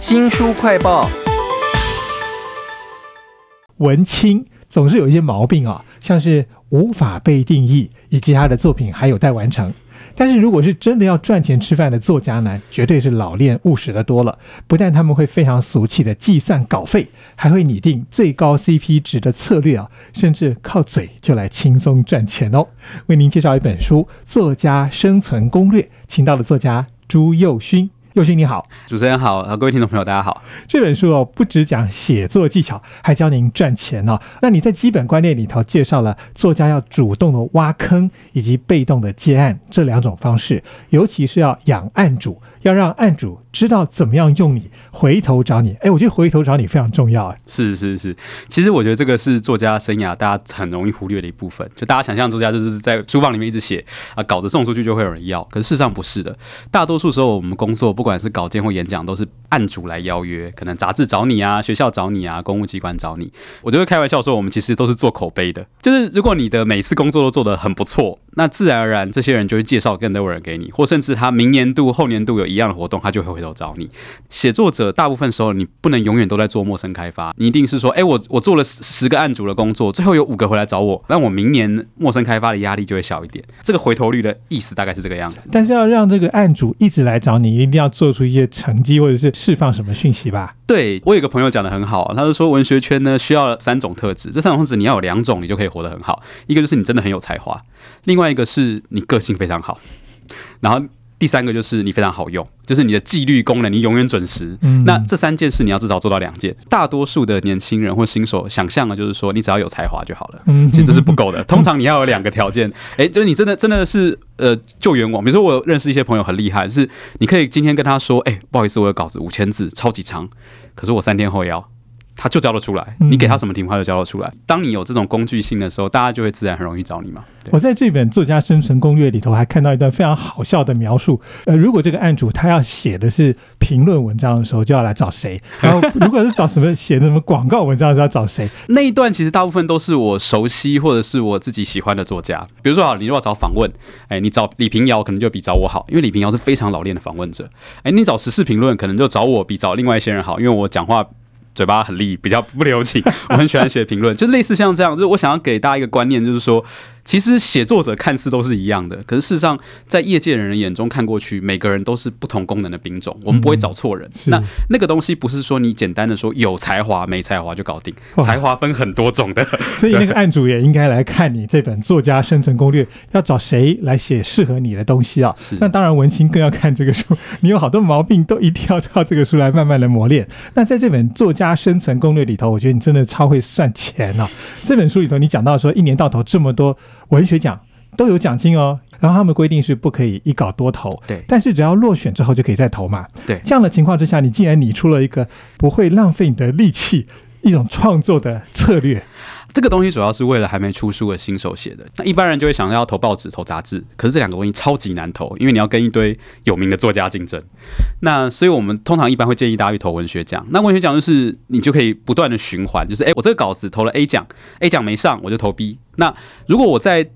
新书快报，文青总是有一些毛病啊，像是无法被定义，以及他的作品还有待完成。但是如果是真的要赚钱吃饭的作家呢，绝对是老练务实的多了。不但他们会非常俗气的计算稿费，还会拟定最高 CP 值的策略啊，甚至靠嘴就来轻松赚钱哦。为您介绍一本书《作家生存攻略》，请到了作家朱佑勋。佑勋你好，主持人好，各位听众朋友大家好。这本书哦，不只讲写作技巧，还教您赚钱哦。那你在基本观念里头介绍了作家要主动的挖坑，以及被动的接案这两种方式，尤其是要养案主，要让案主知道怎么样用你，回头找你。哎，我觉得回头找你非常重要啊。是是是，其实我觉得这个是作家生涯大家很容易忽略的一部分。就大家想象作家就是在书房里面一直写啊，稿子送出去就会有人要，可是事实上不是的。大多数时候我们工作不。管是稿件或演讲，都是案主来邀约，可能杂志找你啊，学校找你啊，公务机关找你。我就会开玩笑说，我们其实都是做口碑的。就是如果你的每次工作都做得很不错，那自然而然这些人就会介绍更多人给你，或甚至他明年度、后年度有一样的活动，他就会回头找你。写作者大部分时候你不能永远都在做陌生开发，你一定是说，哎，我我做了十个案主的工作，最后有五个回来找我，那我明年陌生开发的压力就会小一点。这个回头率的意思大概是这个样子。但是要让这个案主一直来找你，一定要。做出一些成绩，或者是释放什么讯息吧。对我有个朋友讲的很好，他就说文学圈呢需要三种特质，这三种特质你要有两种，你就可以活得很好。一个就是你真的很有才华，另外一个是你个性非常好，然后。第三个就是你非常好用，就是你的纪律功能，你永远准时。那这三件事你要至少做到两件。大多数的年轻人或新手想象的就是说，你只要有才华就好了。其实这是不够的，通常你要有两个条件。哎，就是你真的真的是呃救援网。比如说我认识一些朋友很厉害，是你可以今天跟他说，哎，不好意思，我有稿子五千字，超级长，可是我三天后要。他就教得出来，你给他什么题目他就教得出来。当你有这种工具性的时候，大家就会自然很容易找你嘛。我在这本作家生存攻略里头还看到一段非常好笑的描述。呃，如果这个案主他要写的是评论文章的时候，就要来找谁？然后如果是找什么写的什么广告文章，就要找谁？那一段其实大部分都是我熟悉或者是我自己喜欢的作家。比如说啊，你如果找访问，哎，你找李平遥可能就比找我好，因为李平遥是非常老练的访问者。哎，你找时事评论可能就找我比找另外一些人好，因为我讲话。嘴巴很利，比较不留情。我很喜欢写评论，就类似像这样，就是我想要给大家一个观念，就是说。其实写作者看似都是一样的，可是事实上，在业界人眼中看过去，每个人都是不同功能的兵种。我们不会找错人。那那个东西不是说你简单的说有才华没才华就搞定，才华分很多种的。所以那个案主也应该来看你这本《作家生存攻略》，要找谁来写适合你的东西啊？是。那当然，文青更要看这个书。你有好多毛病，都一定要靠这个书来慢慢的磨练。那在这本《作家生存攻略》里头，我觉得你真的超会算钱啊。这本书里头，你讲到说，一年到头这么多。文学奖都有奖金哦，然后他们规定是不可以一稿多投，对，但是只要落选之后就可以再投嘛，对。这样的情况之下，你竟然拟出了一个不会浪费你的力气、一种创作的策略。这个东西主要是为了还没出书的新手写的。那一般人就会想要投报纸、投杂志，可是这两个东西超级难投，因为你要跟一堆有名的作家竞争。那所以我们通常一般会建议大家去投文学奖。那文学奖就是你就可以不断的循环，就是哎，我这个稿子投了 A 奖，A 奖没上，我就投 B。那如果我在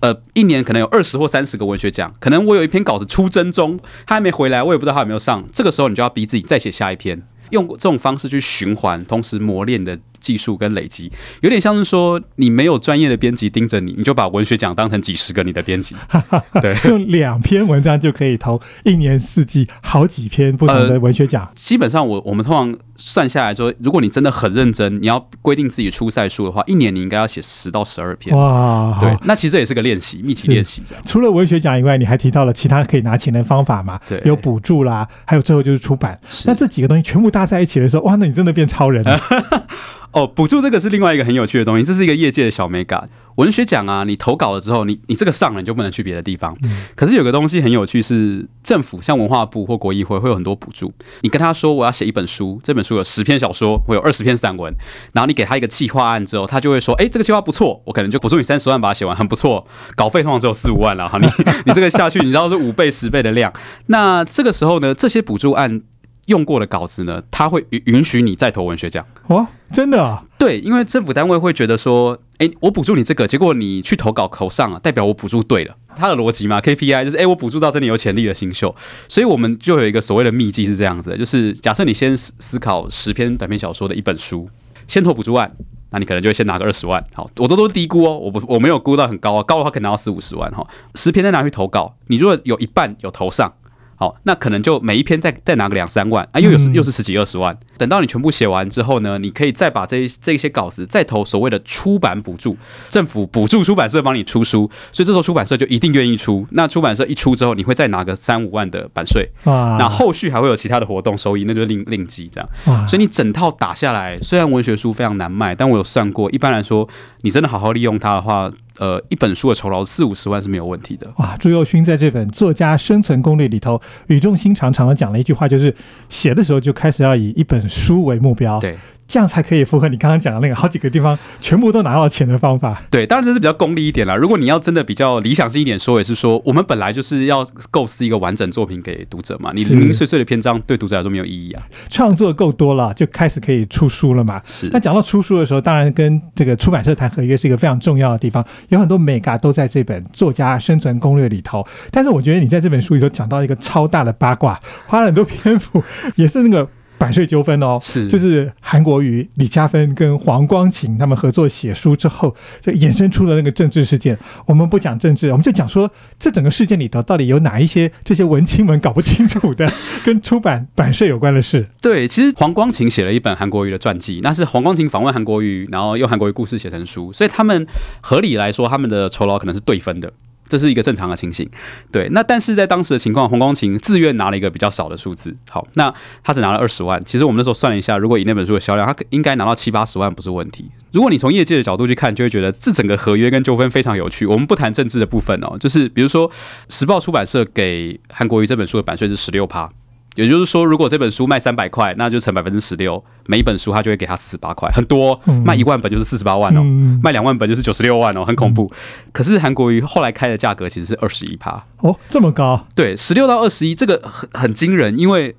呃一年可能有二十或三十个文学奖，可能我有一篇稿子出征中，他还没回来，我也不知道他有没有上。这个时候你就要逼自己再写下一篇，用这种方式去循环，同时磨练的。技术跟累积有点像是说，你没有专业的编辑盯着你，你就把文学奖当成几十个你的编辑，对，用两篇文章就可以投一年四季好几篇不同的文学奖。基本上，我我们通常算下来说，如果你真的很认真，你要规定自己出赛数的话，一年你应该要写十到十二篇。哇，对，那其实这也是个练习，密集练习这样。除了文学奖以外，你还提到了其他可以拿钱的方法嘛？对，有补助啦，还有最后就是出版。那这几个东西全部搭在一起的时候，哇，那你真的变超人了。哦，补助这个是另外一个很有趣的东西，这是一个业界的小美感。文学奖啊，你投稿了之后，你你这个上了，你就不能去别的地方。可是有个东西很有趣，是政府像文化部或国议会会有很多补助。你跟他说我要写一本书，这本书有十篇小说，我有二十篇散文，然后你给他一个计划案之后，他就会说，哎，这个计划不错，我可能就补助你三十万把它写完，很不错。稿费通常只有四五万了哈，你 你这个下去，你知道是五倍十倍的量。那这个时候呢，这些补助案。用过的稿子呢，他会允允许你再投文学奖哦，真的啊？对，因为政府单位会觉得说，哎，我补助你这个，结果你去投稿投上了，代表我补助对了。他的逻辑嘛，KPI 就是哎、我补助到真的有潜力的新秀，所以我们就有一个所谓的秘籍是这样子的，就是假设你先思思考十篇短篇小说的一本书，先投补助案。那你可能就会先拿个二十万，好，我都都是低估哦，我不我没有估到很高啊，高的话可能拿到四五十万哈。十篇再拿去投稿，你如果有一半有投上，好，那可能就每一篇再再拿个两三万啊，又有嗯又是十几二十万。等到你全部写完之后呢，你可以再把这一这些稿子再投所谓的出版补助，政府补助出版社帮你出书，所以这时候出版社就一定愿意出。那出版社一出之后，你会再拿个三五万的版税，啊，那后续还会有其他的活动收益，那就是另另计这样。所以你整套打下来，虽然文学书非常难卖，但我有算过，一般来说，你真的好好利用它的话，呃，一本书的酬劳四五十万是没有问题的。哇，朱佑勋在这本《作家生存攻略》里头语重心长，常常讲了一句话，就是写的时候就开始要以一本书为目标，对这样才可以符合你刚刚讲的那个好几个地方全部都拿到钱的方法。对，当然这是比较功利一点啦。如果你要真的比较理想性一点说，也是说，我们本来就是要构思一个完整作品给读者嘛。你零零碎碎的篇章对读者来说没有意义啊。创作够多了，就开始可以出书了嘛。是那讲到出书的时候，当然跟这个出版社谈合约是一个非常重要的地方，有很多美嘎都在这本《作家生存攻略》里头。但是我觉得你在这本书里头讲到一个超大的八卦，花了很多篇幅，也是那个版税纠纷哦。是就是韩国瑜、李嘉芬跟黄光琴他们合作写书之后，就衍生出了那个政治事件。我们不讲政治，我们就讲说这整个事件里头到底有哪一些这些文青们搞不清楚的 跟出版版税有关的事。对，其实黄光琴写了一本韩国瑜的传记，那是黄光琴访问韩国瑜，然后用韩国瑜故事写成书，所以他们合理来说，他们的酬劳可能是对分的。这是一个正常的情形，对。那但是在当时的情况，洪光琴自愿拿了一个比较少的数字，好，那他只拿了二十万。其实我们那时候算了一下，如果以那本书的销量，他应该拿到七八十万不是问题。如果你从业界的角度去看，就会觉得这整个合约跟纠纷非常有趣。我们不谈政治的部分哦，就是比如说时报出版社给韩国瑜这本书的版税是十六趴，也就是说，如果这本书卖三百块，那就乘百分之十六，每一本书他就会给他四十八块，很多嗯，卖一万本就是四十八万哦，嗯，卖两万本就是九十六万哦，很恐怖。可是韩国瑜后来开的价格其实是二十一趴，哦，这么高，对，十六到二十一，这个很很惊人，因为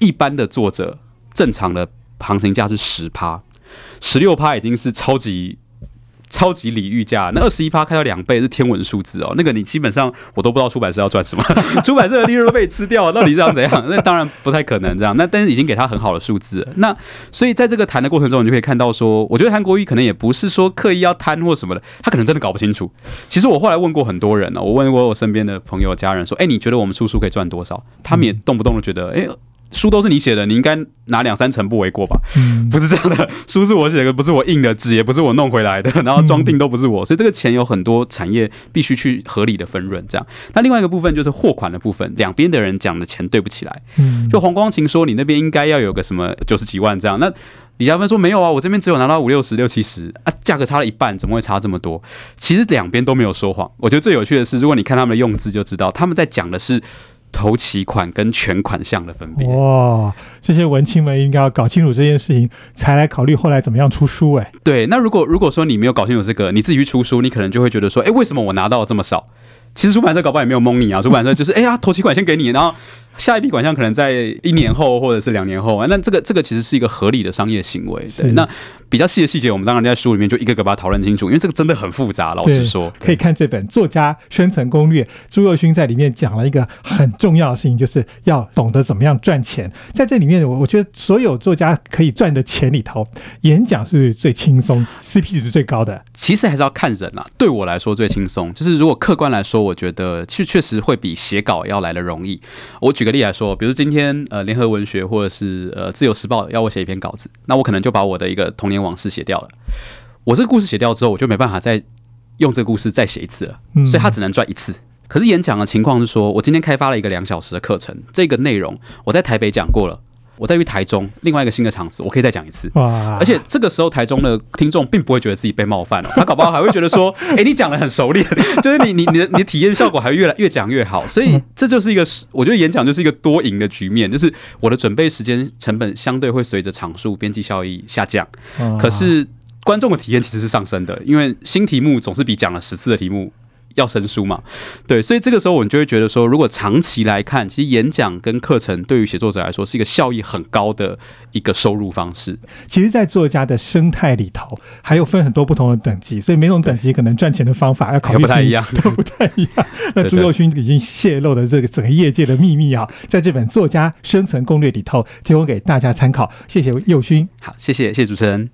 一般的作者正常的行情价是十趴，十六趴已经是超级。超级礼遇价，那二十一趴开到两倍是天文数字哦。那个你基本上我都不知道出版社要赚什么，出版社的利润都被吃掉了，到底是要怎样？那当然不太可能这样。那但是已经给他很好的数字了。那所以在这个谈的过程中，你就可以看到说，我觉得韩国瑜可能也不是说刻意要贪或什么的，他可能真的搞不清楚。其实我后来问过很多人呢、我问过我身边的朋友、家人说，哎、你觉得我们出书可以赚多少？他们也动不动的觉得，哎、书都是你写的，你应该拿两三成不为过吧？嗯，不是这样的，书是我写的，不是我印的，纸也不是我弄回来的，然后装订都不是我，所以这个钱有很多产业必须去合理的分润。这样，那另外一个部分就是货款的部分，两边的人讲的钱对不起来。嗯，就黄光琴说你那边应该要有个什么九十几万这样，那李嘉芬说没有啊，我这边只有拿到五六十、六七十啊，价格差了一半，怎么会差这么多？其实两边都没有说谎。我觉得最有趣的是，如果你看他们的用字就知道，他们在讲的是头期款跟全款项的分别。哇，这些文青们应该要搞清楚这件事情，才来考虑后来怎么样出书。哎，对，那如果如果说你没有搞清楚这个，你自己去出书，你可能就会觉得说，哎，为什么我拿到了这么少？其实出版社搞不好也没有蒙你啊，出版社就是，哎呀，头期款先给你，然后下一笔款项可能在一年后或者是两年后啊。那这个这个其实是一个合理的商业行为。对，那比较细的细节，我们当然在书里面就一个个把它讨论清楚，因为这个真的很复杂。老实说，可以看这本《作家宣传攻略》，朱若勋在里面讲了一个很重要的事情，就是要懂得怎么样赚钱。在这里面，我我觉得所有作家可以赚的钱里头，演讲是最轻松，CP 值最高的。其实还是要看人啊。对我来说最轻松，就是如果客观来说，我觉得确确实会比写稿要来的容易。我举个例来说，比如今天呃联合文学或者是呃自由时报要我写一篇稿子，那我可能就把我的一个童年往事写掉了。我这个故事写掉之后，我就没办法再用这个故事再写一次了，所以他只能赚一次。可是演讲的情况是说，我今天开发了一个两小时的课程，这个内容我在台北讲过了，我在去台中另外一个新的场子，我可以再讲一次。哇！而且这个时候，台中的听众并不会觉得自己被冒犯了，他搞不好还会觉得说：“哎、你讲的很熟练，就是你你你的你的体验效果还会越来越讲越好。”所以这就是一个，我觉得演讲就是一个多赢的局面，就是我的准备时间成本相对会随着场数、边际效益下降，可是观众的体验其实是上升的，因为新题目总是比讲了十次的题目要生疏嘛。对，所以这个时候我们就会觉得说，如果长期来看，其实演讲跟课程对于写作者来说是一个效益很高的一个收入方式。其实，在作家的生态里头，还有分很多不同的等级，所以每种等级可能赚钱的方法要考虑不太一样，都不太一样。那朱佑勋已经泄露了这个整个业界的秘密啊，在这本《作家生存攻略》里头提供给大家参考。谢谢佑勋，好，谢谢，谢谢主持人。